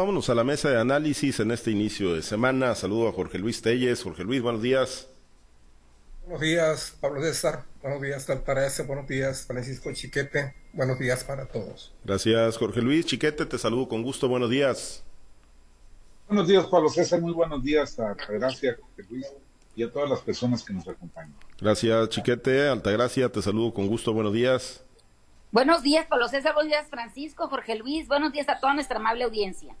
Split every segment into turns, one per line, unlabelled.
Vámonos a la mesa de análisis en este inicio de semana. Saludo a Jorge Luis Telles. Jorge Luis, buenos días.
Buenos días, Pablo César. Buenos días, Altagracia. Buenos días, Francisco Chiquete. Buenos días para todos.
Gracias, Jorge Luis. Chiquete, te saludo con gusto. Buenos días.
Buenos días, Pablo César. Muy buenos días a Altagracia, Jorge Luis y a todas las personas que nos acompañan.
Gracias, Chiquete. Altagracia, te saludo con gusto. Buenos días.
Buenos días, Pablo César. Buenos días, Francisco, Jorge Luis. Buenos días a toda nuestra amable audiencia.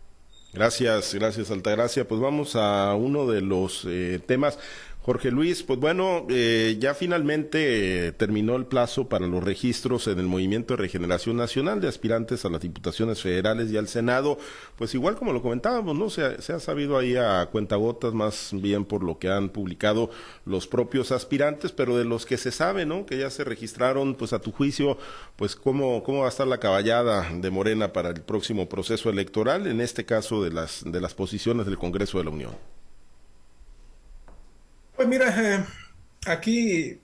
Gracias, gracias Altagracia. Pues vamos a uno de los eh, temas Jorge Luis, pues bueno, eh, ya finalmente eh, terminó el plazo para los registros en el Movimiento de Regeneración Nacional de aspirantes a las diputaciones federales y al Senado. Pues igual como lo comentábamos, ¿no? Se, ha sabido ahí a cuentagotas, más bien por lo que han publicado los propios aspirantes, pero de los que se sabe, ¿no? Que ya se registraron, pues a tu juicio, pues cómo, cómo va a estar la caballada de Morena para el próximo proceso electoral, en este caso de las, de las posiciones del Congreso de la Unión.
Pues mira, eh, aquí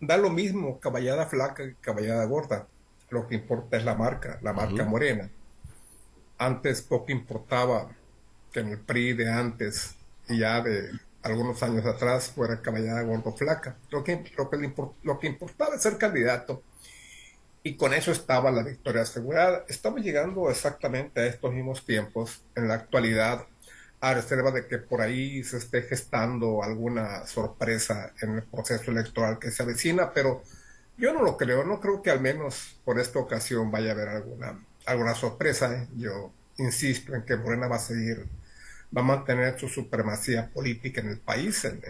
da lo mismo caballada flaca que caballada gorda. Lo que importa es la marca, la marca morena. Antes poco importaba que en el PRI de antes y ya de algunos años atrás fuera caballada gordo flaca. Lo que, lo que, lo que importaba es ser candidato. Y con eso estaba la victoria asegurada. Estamos llegando exactamente a estos mismos tiempos. En la actualidad, a reserva de que por ahí se esté gestando alguna sorpresa en el proceso electoral que se avecina, pero yo no lo creo, no creo que al menos por esta ocasión vaya a haber alguna, alguna sorpresa. ¿eh? Yo insisto en que Morena va a seguir, va a mantener su supremacía política en el país, en,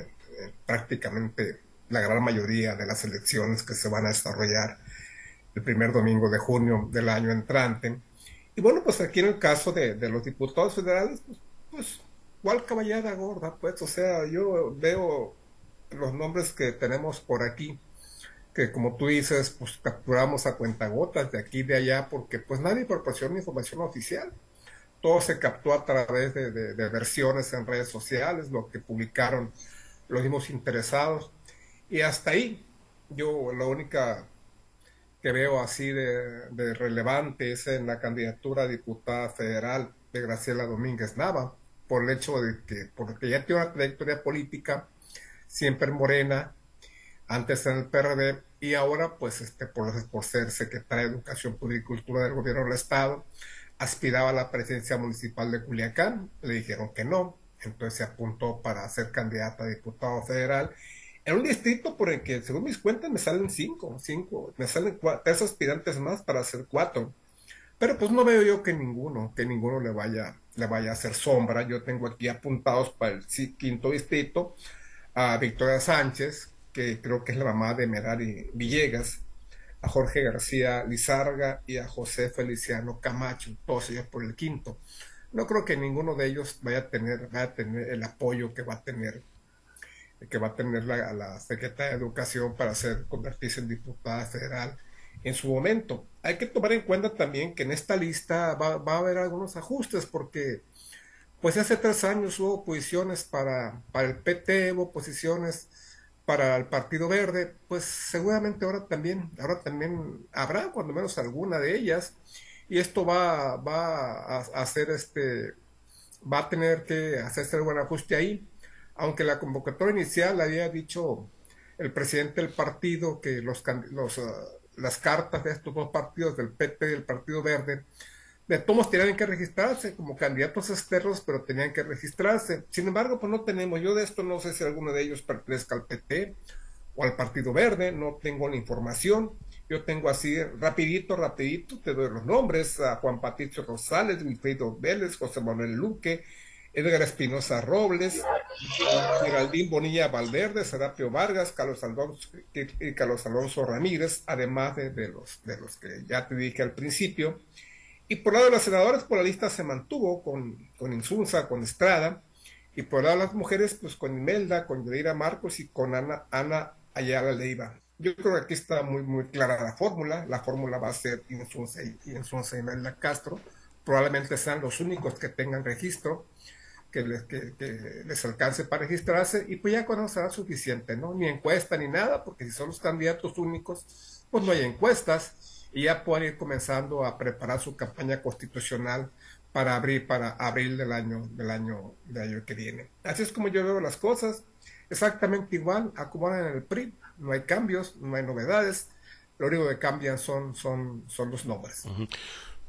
prácticamente la gran mayoría de las elecciones que se van a desarrollar el primer domingo de junio del año entrante. Y bueno, pues aquí en el caso de, de los diputados federales, pues pues, ¿cuál caballada gorda? Pues, o sea, yo veo los nombres que tenemos por aquí, que como tú dices, pues capturamos a cuentagotas de aquí y de allá, porque pues nadie proporciona información oficial. Todo se captó a través de, versiones en redes sociales, lo que publicaron los mismos interesados. Y hasta ahí, yo la única que veo así de, de relevante es en la candidatura a diputada federal de Graciela Domínguez Nava por el hecho de que, porque ya tiene una trayectoria política, siempre morena, antes en el PRD, y ahora, pues, este, por, por ser secretaria de Educación Pública y Cultura del Gobierno del Estado, aspiraba a la presidencia municipal de Culiacán, le dijeron que no, entonces se apuntó para ser candidata a diputado federal en un distrito por el que, según mis cuentas, me salen cinco, cinco, me salen tres aspirantes más para hacer cuatro. Pero pues no veo yo que ninguno, que ninguno le vaya, le vaya a hacer sombra. Yo tengo aquí apuntados para el quinto distrito a Victoria Sánchez, que creo que es la mamá de Merari Villegas, a Jorge García Lizarga y a José Feliciano Camacho, todos ellos por el quinto. No creo que ninguno de ellos vaya a tener, el apoyo que va a tener que va a tener la, la Secretaría de Educación para ser, convertirse en diputada federal en su momento. Hay que tomar en cuenta también que en esta lista va, a haber algunos ajustes porque pues hace tres años hubo posiciones para, para el PT, hubo posiciones para el Partido Verde, pues seguramente ahora también, ahora también habrá cuando menos alguna de ellas, y esto va, va a, hacer este, va a tener que hacerse algún ajuste ahí, aunque la convocatoria inicial había dicho el presidente del partido que los, los ah, las cartas de estos dos partidos, del PT y del Partido Verde, de todos tenían que registrarse como candidatos externos, pero tenían que registrarse. Sin embargo, pues no tenemos, yo de esto no sé si alguno de ellos pertenezca al PT o al Partido Verde, no tengo la información. Yo tengo así, rapidito, rapidito, te doy los nombres, a Juan Patricio Rosales, Wilfrido Vélez, José Manuel Luque, Edgar Espinosa Robles, Geraldín Bonilla Valverde, Serapio Vargas, Carlos Alonso, Carlos Alonso Ramírez, además de, los, de los que ya te dije al principio. Y por lado de los senadores, por la lista se mantuvo con, con Insunza, con Estrada, y por lado de las mujeres, pues con Imelda, con Yadira Marcos y con Ana, Ana Ayala Leiva. Yo creo que aquí está muy, muy clara la fórmula. La fórmula va a ser Insunza y, Insunza y Imelda Castro. Probablemente sean los únicos que tengan registro que les, que, les alcance para registrarse y pues ya eso será suficiente, ¿no? Ni encuesta ni nada, porque si son los candidatos únicos, pues no hay encuestas y ya pueden ir comenzando a preparar su campaña constitucional para abril, para abril del año, del año, del año que viene. Así es como yo veo las cosas, exactamente igual, acomodan en el PRI, no hay cambios, no hay novedades, lo único que cambian son, son, son los nombres.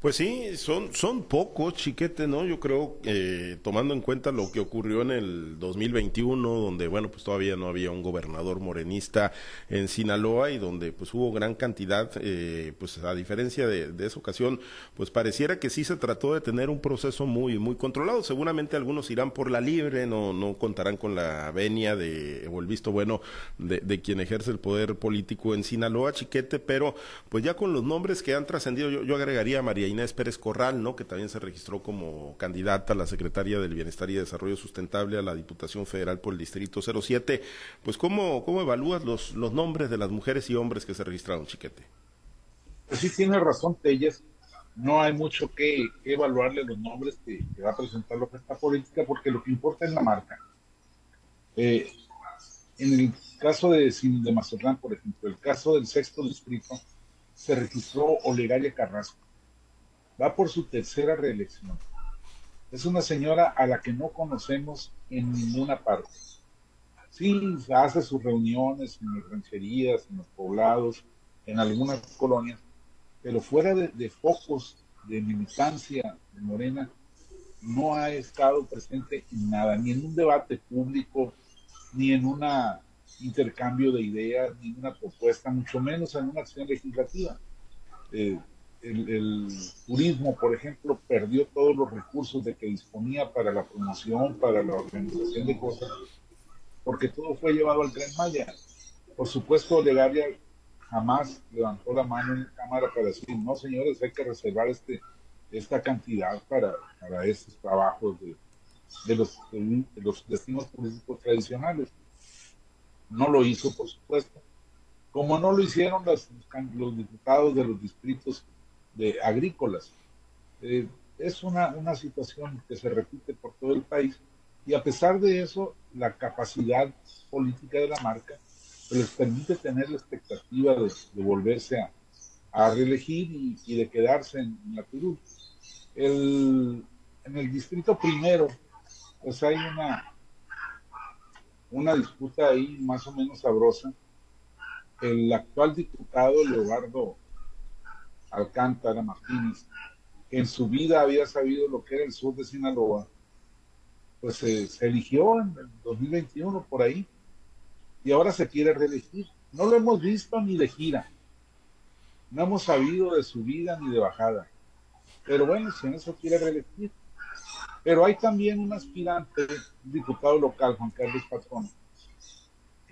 Pues sí, son, son pocos, chiquete, ¿no? Yo creo, eh, tomando en cuenta lo que ocurrió en el 2021, donde, bueno, pues todavía no había un gobernador morenista en Sinaloa y donde, pues hubo gran cantidad, eh, pues a diferencia de, esa ocasión, pues pareciera que sí se trató de tener un proceso muy, muy controlado. Seguramente algunos irán por la libre, no, no contarán con la venia de, o el visto bueno de, de quien ejerce el poder político en Sinaloa, chiquete, pero pues ya con los nombres que han trascendido, yo, yo agregaría a María Inés Pérez Corral, ¿no? que también se registró como candidata a la Secretaría del Bienestar y Desarrollo Sustentable a la Diputación Federal por el Distrito 07. Pues, ¿cómo, cómo evalúas los, los nombres de las mujeres y hombres que se registraron, Chiquete?
Pues sí, tiene razón, Telles. No hay mucho que, evaluarle los nombres que, va a presentar lo que está política, porque lo que importa es la marca. Eh, en el caso de, de Mazatlán, por ejemplo, el caso del sexto distrito, se registró Olegaria Carrasco va por su tercera reelección. Es una señora a la que no conocemos en ninguna parte. Sí, hace sus reuniones en las rancherías, en los poblados, en algunas colonias, pero fuera de, focos de militancia de Morena, no ha estado presente en nada, ni en un debate público, ni en un intercambio de ideas, ni en una propuesta, mucho menos en una acción legislativa. Eh, el, turismo, por ejemplo, perdió todos los recursos de que disponía para la promoción, para la organización de cosas, porque todo fue llevado al tren Maya. Por supuesto, Legaria jamás levantó la mano en cámara para decir, no, señores, hay que reservar este, esta cantidad para, para estos trabajos de, de, los, los destinos turísticos tradicionales. No lo hizo, por supuesto. Como no lo hicieron los, los diputados de los distritos de agrícolas. Eh, es una, una situación que se repite por todo el país y a pesar de eso, la capacidad política de la marca les permite tener la expectativa de, volverse a, reelegir y, de quedarse en, la Perú. El, en el distrito primero, pues hay una, una disputa ahí más o menos sabrosa. El actual diputado Leobardo Alcántara Martínez, que en su vida había sabido lo que era el sur de Sinaloa, pues se eligió en el 2021 por ahí y ahora se quiere reelegir. No lo hemos visto ni de gira, no hemos sabido de su vida ni de bajada. Pero bueno, si en eso quiere reelegir. Pero hay también un aspirante, un diputado local, Juan Carlos Patrón,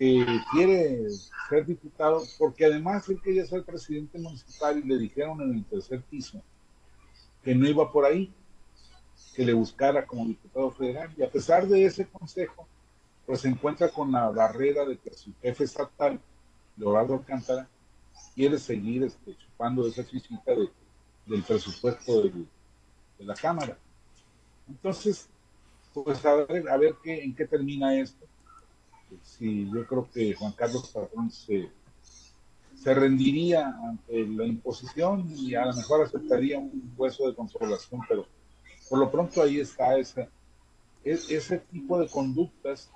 que quiere ser diputado, porque además él quería ser presidente municipal y le dijeron en el tercer piso que no iba por ahí, que le buscara como diputado federal. Y a pesar de ese consejo, pues se encuentra con la barrera de que su jefe estatal, Leonardo Alcántara, quiere seguir este, chupando esa chichita del presupuesto de, la Cámara. Entonces, pues a ver, a ver qué, en qué termina esto sí, yo creo que Juan Carlos Patrón se, rendiría ante la imposición y a lo mejor aceptaría un hueso de consolación, pero por lo pronto ahí está ese, ese tipo de conductas,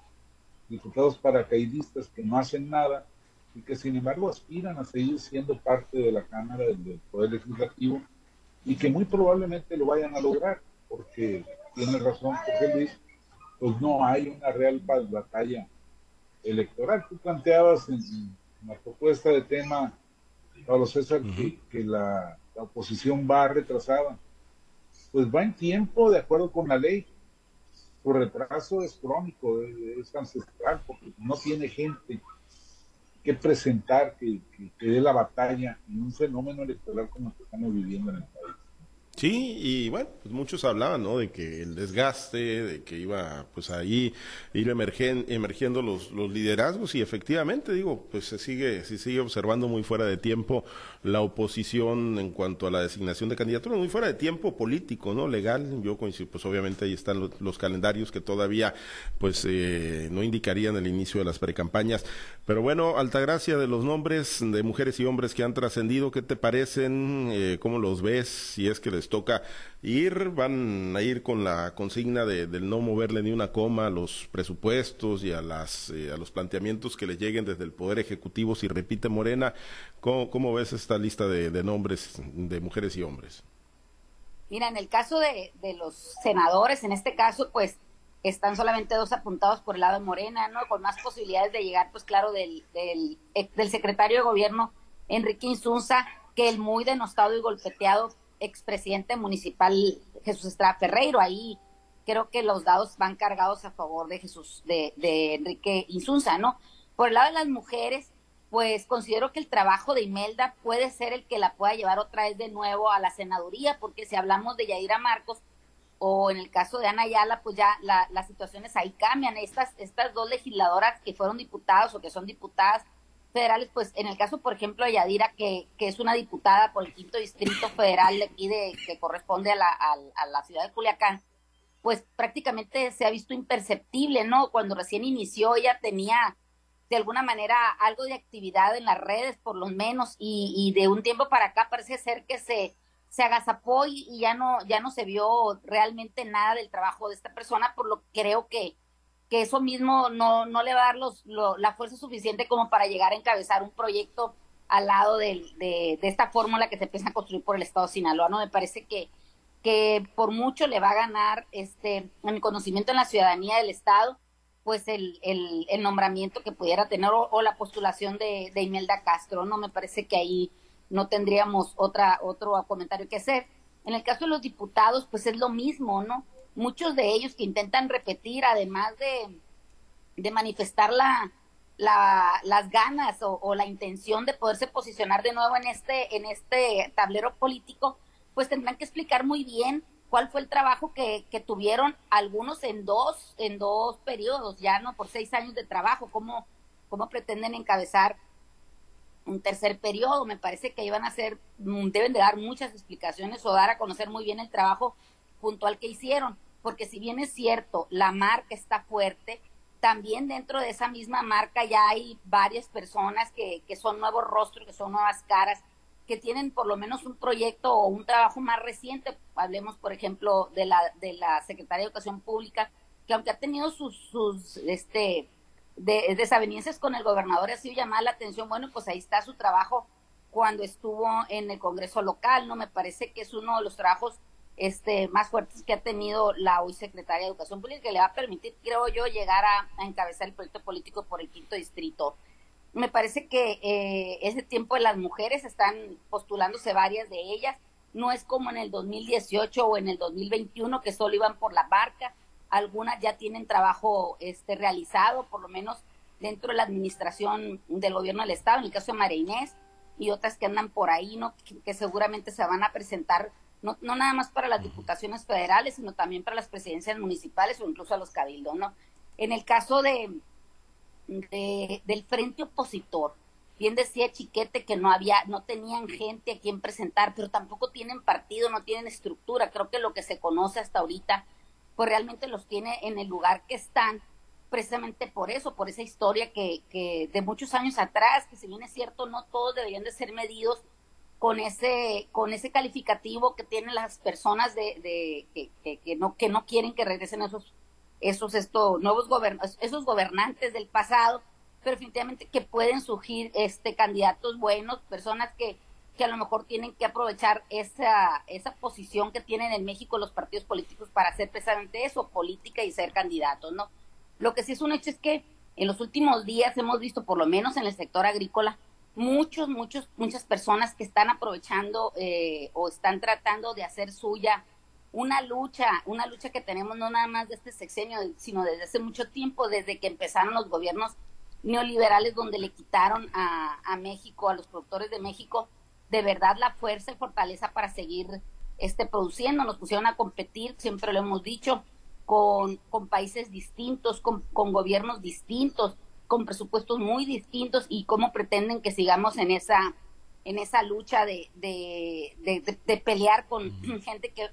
diputados paracaidistas que no hacen nada y que sin embargo aspiran a seguir siendo parte de la Cámara del, Poder Legislativo y que muy probablemente lo vayan a lograr, porque tiene razón José Luis, pues no hay una real batalla electoral. Tú planteabas en, la propuesta de tema, Pablo César, que, la, oposición va retrasada. Pues va en tiempo de acuerdo con la ley. Su retraso es crónico, es, ancestral, porque no tiene gente que presentar que, que dé la batalla en un fenómeno electoral como el que estamos viviendo en el país.
Sí, y bueno, pues muchos hablaban, ¿no? De que el desgaste, de que iba, pues ahí ir emergiendo los, los liderazgos y efectivamente, digo, pues se sigue, se sigue observando muy fuera de tiempo la oposición en cuanto a la designación de candidaturas, muy fuera de tiempo político, ¿no? Legal, yo coincido, pues obviamente ahí están los, calendarios que todavía, pues, eh, no indicarían el inicio de las precampañas. Pero bueno, Altagracia, de los nombres de mujeres y hombres que han trascendido, ¿qué te parecen? Eh, ¿Cómo los ves? Si es que les les toca ir, van a ir con la consigna de, del no moverle ni una coma a los presupuestos y a, las, eh, a los planteamientos que le lleguen desde el Poder Ejecutivo, si repite Morena. ¿Cómo, cómo ves esta lista de, nombres de mujeres y hombres?
Mira, en el caso de, de los senadores, en este caso, pues están solamente dos apuntados por el lado de Morena, ¿no? Con más posibilidades de llegar, pues claro, del, del, del secretario de gobierno Enrique Insunza que el muy denostado y golpeteado expresidente municipal Jesús Estrada Ferreiro. Ahí creo que los dados van cargados a favor de Jesús, de, de Enrique Insunza, ¿no? Por el lado de las mujeres, pues considero que el trabajo de Imelda puede ser el que la pueda llevar otra vez de nuevo a la senaduría, porque si hablamos de Yadira Marcos, o en el caso de Ana Ayala, pues ya la, las situaciones ahí cambian. Estas, estas dos legisladoras que fueron diputadas o que son diputadas federales, pues en el caso, por ejemplo, de Yadira, que, que es una diputada por el quinto distrito federal de aquí, de, que corresponde a la, a, la ciudad de Culiacán, pues prácticamente se ha visto imperceptible, ¿no? Cuando recién inició ella tenía de alguna manera algo de actividad en las redes, por lo menos, y, y de un tiempo para acá parece ser que se se agazapó y, y, ya no ya no se vio realmente nada del trabajo de esta persona, por lo que creo que, que eso mismo no, no le va a dar los, lo, la fuerza suficiente como para llegar a encabezar un proyecto al lado de, de, esta fórmula que se empieza a construir por el Estado de Sinaloa, ¿no? Me parece que, que por mucho le va a ganar este en el conocimiento en la ciudadanía del Estado, pues el, el, el nombramiento que pudiera tener o, o la postulación de, de Imelda Castro, ¿no? Me parece que ahí no tendríamos otra, otro comentario que hacer. En el caso de los diputados, pues es lo mismo, ¿no? Muchos de ellos que intentan repetir, además de, manifestar la, la, las ganas o, la intención de poderse posicionar de nuevo en este, en este tablero político, pues tendrán que explicar muy bien cuál fue el trabajo que, tuvieron algunos en dos, en dos periodos, ya no por seis años de trabajo, cómo, cómo pretenden encabezar un tercer periodo. Me parece que iban a mm, deben de dar muchas explicaciones o dar a conocer muy bien el trabajo puntual que hicieron, porque si bien es cierto, la marca está fuerte, también dentro de esa misma marca ya hay varias personas que, que son nuevos rostros, que son nuevas caras, que tienen por lo menos un proyecto o un trabajo más reciente. Hablemos, por ejemplo, de la, de la Secretaría de Educación Pública, que aunque ha tenido sus, sus este, de desavenencias con el gobernador ha sido llamada la atención, bueno, pues ahí está su trabajo cuando estuvo en el Congreso local, ¿no? Me parece que es uno de los trabajos este, más fuertes que ha tenido la hoy secretaria de Educación Pública, que le va a permitir, creo yo, llegar a, encabezar el proyecto político por el quinto distrito. Me parece que eh, ese tiempo de las mujeres están postulándose varias de ellas, no es como en el 2018 o en el 2021 que solo iban por la barca, algunas ya tienen trabajo este realizado, por lo menos dentro de la administración del gobierno del estado, en el caso de María Inés, y otras que andan por ahí, ¿no? Que seguramente se van a presentar, no, no, nada más para las diputaciones federales, sino también para las presidencias municipales o incluso a los cabildos, ¿no? En el caso de, de del frente opositor, bien decía Chiquete que no había, no tenían gente a quien presentar, pero tampoco tienen partido, no tienen estructura. Creo que lo que se conoce hasta ahorita pues realmente los tiene en el lugar que están, precisamente por eso, por esa historia que, que de muchos años atrás, que si bien es cierto, no todos deberían de ser medidos con ese, con ese calificativo que tienen las personas de, de que, que, que, no, que no quieren que regresen esos, esos estos nuevos gobern esos gobernantes del pasado, pero definitivamente que pueden surgir este candidatos buenos, personas que que a lo mejor tienen que aprovechar esa, esa posición que tienen en México los partidos políticos para hacer precisamente eso, política y ser candidatos, ¿no? Lo que sí es un hecho es que en los últimos días hemos visto, por lo menos en el sector agrícola, muchos, muchos, muchas personas que están aprovechando eh, o están tratando de hacer suya una lucha, una lucha que tenemos no nada más de este sexenio, sino desde hace mucho tiempo, desde que empezaron los gobiernos neoliberales donde le quitaron a, a México, a los productores de México, de verdad la fuerza y fortaleza para seguir este, produciendo. Nos pusieron a competir, siempre lo hemos dicho, con, con países distintos, con, con gobiernos distintos, con presupuestos muy distintos y cómo pretenden que sigamos en esa en esa lucha de, de, de, de pelear con gente que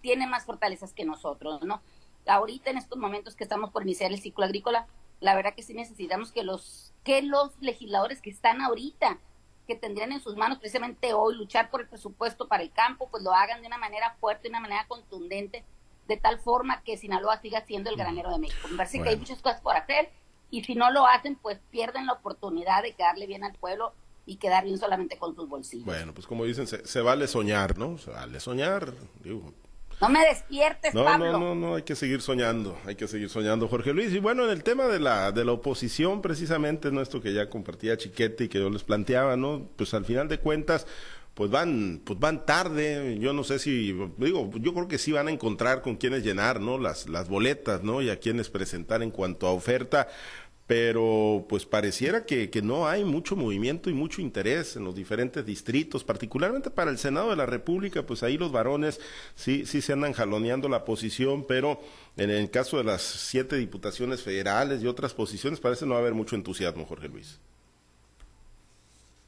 tiene más fortalezas que nosotros, ¿no? Ahorita en estos momentos que estamos por iniciar el ciclo agrícola, la verdad que sí necesitamos que los que los legisladores que están ahorita que tendrían en sus manos precisamente hoy luchar por el presupuesto para el campo, pues lo hagan de una manera fuerte, de una manera contundente, de tal forma que Sinaloa siga siendo el granero de México. Me parece que hay muchas cosas por hacer y si no lo hacen, pues pierden la oportunidad de quedarle bien al pueblo y quedar bien solamente con sus bolsillos.
Bueno, pues como dicen, se, vale soñar, ¿no? Se vale soñar.
no me despiertes,
no,
Pablo.
No, no, no, hay que seguir soñando, hay que seguir soñando, Jorge Luis. Y bueno, en el tema de la, de la oposición, precisamente, nuestro que ya compartía Chiquete y que yo les planteaba, ¿no? Pues al final de cuentas, pues van, pues van tarde. Yo no sé si, digo, yo creo que sí van a encontrar con quienes llenar, ¿no? Las, las boletas, ¿no? Y a quienes presentar en cuanto a oferta pero pues pareciera que, que, no hay mucho movimiento y mucho interés en los diferentes distritos, particularmente para el Senado de la República, pues ahí los varones sí, sí se andan jaloneando la posición, pero en el caso de las siete diputaciones federales y otras posiciones parece no haber mucho entusiasmo, Jorge Luis.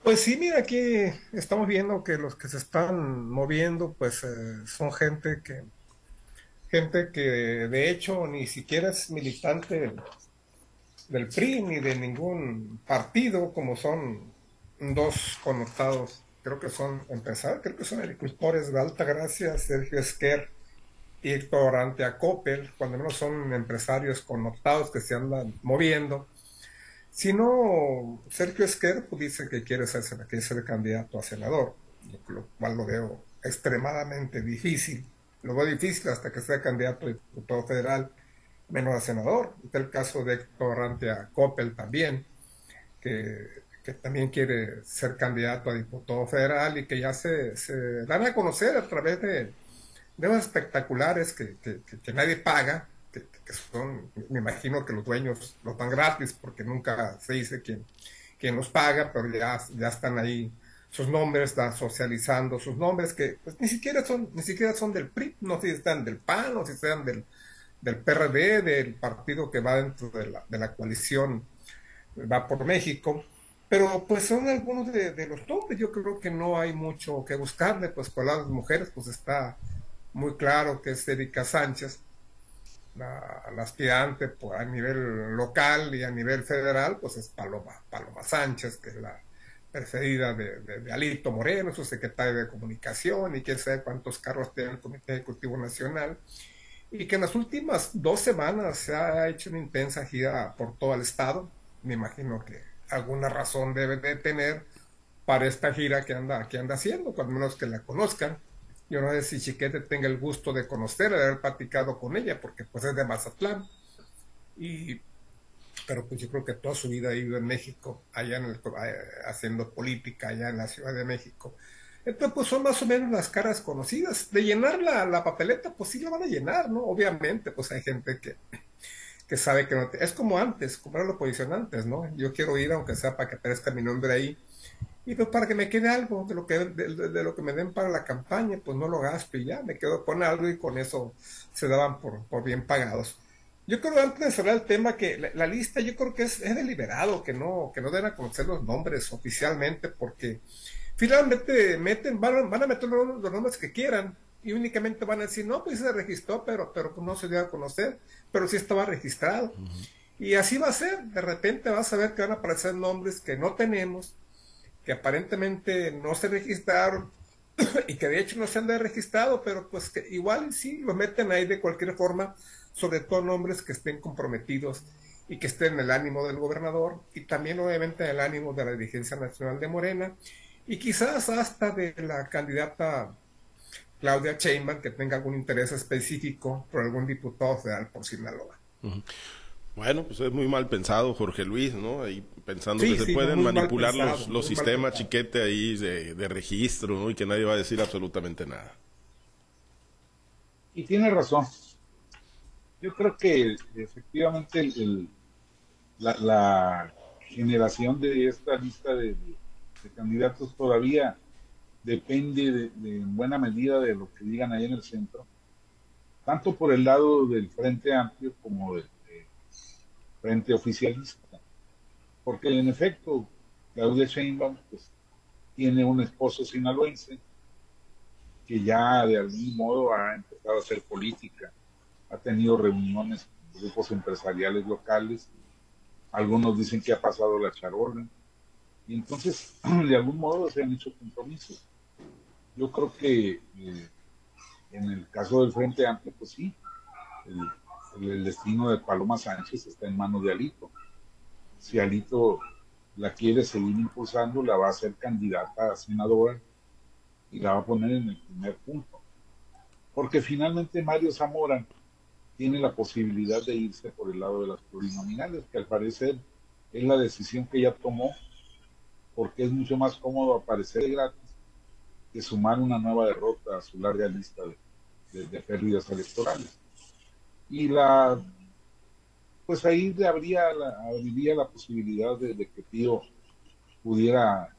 Pues sí, mira, aquí estamos viendo que los que se están moviendo, pues eh, son gente que, gente que de hecho ni siquiera es militante del PRI ni de ningún partido, como son dos connotados, creo que son empresarios, creo que son agricultores de alta gracia, Sergio Esquer y Héctor Antea Coppel, cuando menos son empresarios connotados que se andan moviendo. Si no, Sergio Esquer pues, dice que quiere ser, quiere ser candidato a senador, lo cual lo veo extremadamente difícil. Lo veo difícil hasta que sea candidato a diputado federal menos a senador. Está el caso de Héctor Rantia Coppel también, que, también quiere ser candidato a diputado federal y que ya se, se dan a conocer a través de, de espectaculares que, que, nadie paga, que, son, me imagino que los dueños los dan gratis porque nunca se dice quién, quién los paga, pero ya, ya están ahí sus nombres, están socializando sus nombres que pues, ni siquiera son, ni siquiera son del PRI, no sé si están del PAN o si están del, del PRD, del partido que va dentro de la, de la coalición, va por México, pero pues son algunos de, los nombres, yo creo que no hay mucho que buscarle, pues con las mujeres pues está muy claro que es Erika Sánchez, la, aspirante pues, a nivel local y a nivel federal, pues es Paloma, Paloma Sánchez, que es la preferida de, de, Alito Moreno, su secretario de comunicación y quién sabe cuántos carros tiene el Comité Ejecutivo Nacional y que en las últimas dos semanas se ha hecho una intensa gira por todo el estado. Me imagino que alguna razón debe de tener para esta gira que anda, que anda haciendo, cuando menos que la conozcan. Yo no sé si Chiquete tenga el gusto de conocerla, de haber platicado con ella, porque pues es de Mazatlán. Y, pero pues yo creo que toda su vida ha ido en México, allá en el, eh, haciendo política, allá en la Ciudad de México. Entonces, pues son más o menos las caras conocidas. De llenar la, la papeleta, pues sí la van a llenar, ¿no? Obviamente, pues hay gente que, que sabe que no Es como antes, como era la oposición antes, ¿no? Yo quiero ir, aunque sea para que aparezca mi nombre ahí. Y pues para que me quede algo de lo que, de, lo que me den para la campaña, pues no lo gasto y ya, me quedo con algo y con eso se daban por, por bien pagados. Yo creo antes de cerrar el tema que la, lista yo creo que es, es, deliberado, que no, que no den a conocer los nombres oficialmente porque finalmente meten, van, van a meter los, nombres que quieran y únicamente van a decir, no, pues se registró, pero, pero no se dio a conocer, pero sí estaba registrado. Y así va a ser, de repente vas a ver que van a aparecer nombres que no tenemos, que aparentemente no se registraron y que de hecho no se han de registrado, pero pues que igual sí lo meten ahí de cualquier forma, sobre todo nombres que estén comprometidos y que estén en el ánimo del gobernador y también obviamente en el ánimo de la dirigencia nacional de Morena y quizás hasta de la candidata Claudia Sheinbaum que tenga algún interés específico por algún diputado federal por Sinaloa.
Bueno, pues es muy mal pensado Jorge Luis, ¿no? Ahí pensando que se pueden manipular los, los sistemas chiquete ahí de, registro, ¿no? Y que nadie va a decir absolutamente nada.
Y tiene razón. Yo creo que efectivamente la, la generación de esta lista de, de candidatos todavía depende de, en buena medida de lo que digan ahí en el centro, tanto por el lado del Frente Amplio como del, Frente Oficialista. Porque en efecto, Claudia Sheinbaum pues, tiene un esposo sinaloense que ya de algún modo ha empezado a hacer política, ha tenido reuniones con grupos empresariales locales, algunos dicen que ha pasado la charola, y entonces de algún modo se han hecho compromisos. Yo creo que eh, en el caso del Frente Amplio, pues sí, el, destino de Paloma Sánchez está en manos de Alito. Si Alito la quiere seguir impulsando, la va a hacer candidata a senadora y la va a poner en el primer punto. Porque finalmente Mario Zamora tiene la posibilidad de irse por el lado de las plurinominales, que al parecer es la decisión que ella tomó, porque es mucho más cómodo aparecer gratis que sumar una nueva derrota a su larga lista de, pérdidas electorales. Y la pues ahí habría la, habría la posibilidad de, que Tío pudiera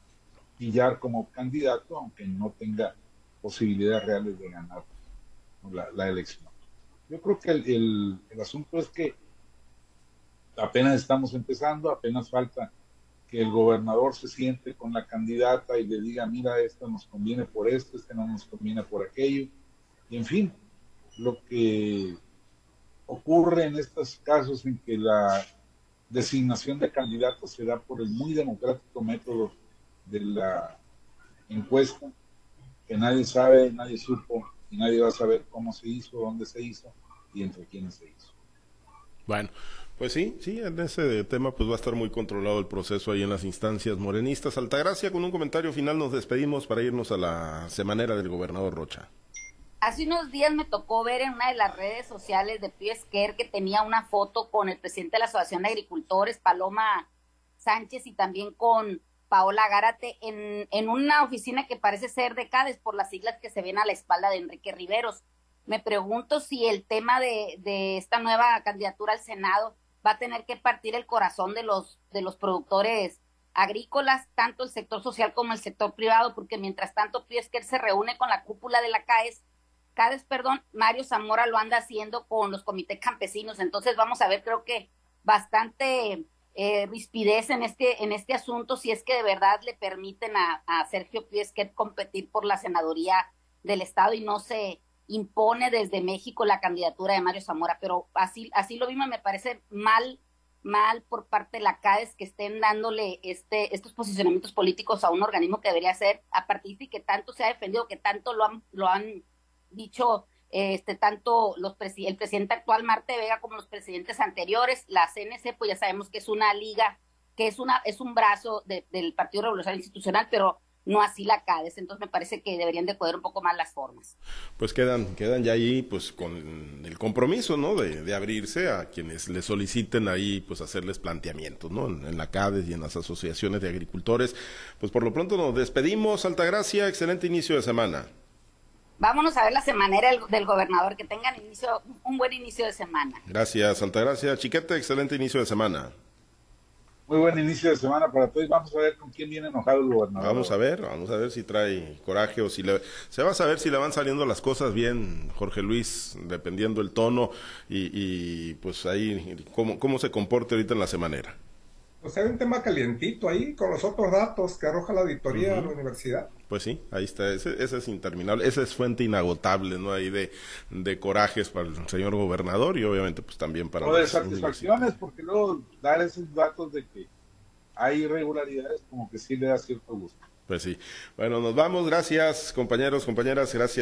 pillar como candidato, aunque no tenga posibilidades reales de ganar la, elección. Yo creo que el, el, asunto es que apenas estamos empezando, apenas falta que el gobernador se siente con la candidata y le diga, mira, esto nos conviene por esto, este no nos conviene por aquello. Y en fin, lo que ocurre en estos casos en que la designación de candidatos se da por el muy democrático método de la encuesta, que nadie sabe, nadie supo y nadie va a saber cómo se hizo, dónde se hizo y entre quiénes se hizo.
Bueno, pues sí, sí, en ese tema pues va a estar muy controlado el proceso ahí en las instancias morenistas. Altagracia, con un comentario final nos despedimos para irnos a la semanera del gobernador Rocha.
Hace unos días me tocó ver en una de las redes sociales de Piesquer que tenía una foto con el presidente de la Asociación de Agricultores, Paloma Sánchez, y también con Paola Gárate en, en una oficina que parece ser de CADES por las siglas que se ven a la espalda de Enrique Riveros. Me pregunto si el tema de, de esta nueva candidatura al Senado va a tener que partir el corazón de los, de los productores agrícolas, tanto el sector social como el sector privado, porque mientras tanto Piesquer se reúne con la cúpula de la CAES Cádiz, perdón, Mario Zamora lo anda haciendo con los comités campesinos. Entonces vamos a ver, creo que bastante eh, rispidez en este, en este asunto, si es que de verdad le permiten a, Sergio Piesquet competir por la senaduría del Estado y no se impone desde México la candidatura de Mario Zamora. Pero así, así lo vimos, me parece mal mal por parte de la CADES que estén dándole este, estos posicionamientos políticos a un organismo que debería ser a partir de que tanto se ha defendido, que tanto lo han, lo han dicho este tanto los el presidente actual Marte Vega como los presidentes anteriores, la CNC pues ya sabemos que es una liga, que es una es un brazo del Partido Revolucionario Institucional, pero no así la CADES, entonces me parece que deberían de poder un poco más las formas.
Pues quedan, quedan ya ahí pues con el compromiso, ¿no? De, de abrirse a quienes le soliciten ahí pues hacerles planteamientos, ¿no? En, en, la CADES y en las asociaciones de agricultores. Pues por lo pronto nos despedimos, Altagracia, excelente inicio de semana.
Vámonos a ver la semanera del, gobernador, que tengan inicio, un buen inicio de semana.
Gracias, Altagracia. Chiquete, excelente inicio de semana.
Muy buen inicio de semana para todos. Vamos a ver con quién viene enojado el gobernador.
Vamos a ver, vamos a ver si trae coraje o si le... Se va a saber si le van saliendo las cosas bien, Jorge Luis, dependiendo el tono y, y pues ahí cómo, cómo se comporte ahorita en la semanera.
Pues hay un tema calientito ahí con los otros datos que arroja la auditoría de la universidad.
Pues sí, ahí está, ese, ese, es interminable, esa es fuente inagotable, ¿no? Ahí de, de corajes para el señor gobernador y obviamente pues también para...
O de satisfacciones, porque luego dar esos datos de que hay irregularidades como que sí le da cierto gusto.
Pues sí. Bueno, nos vamos, gracias compañeros, compañeras, gracias.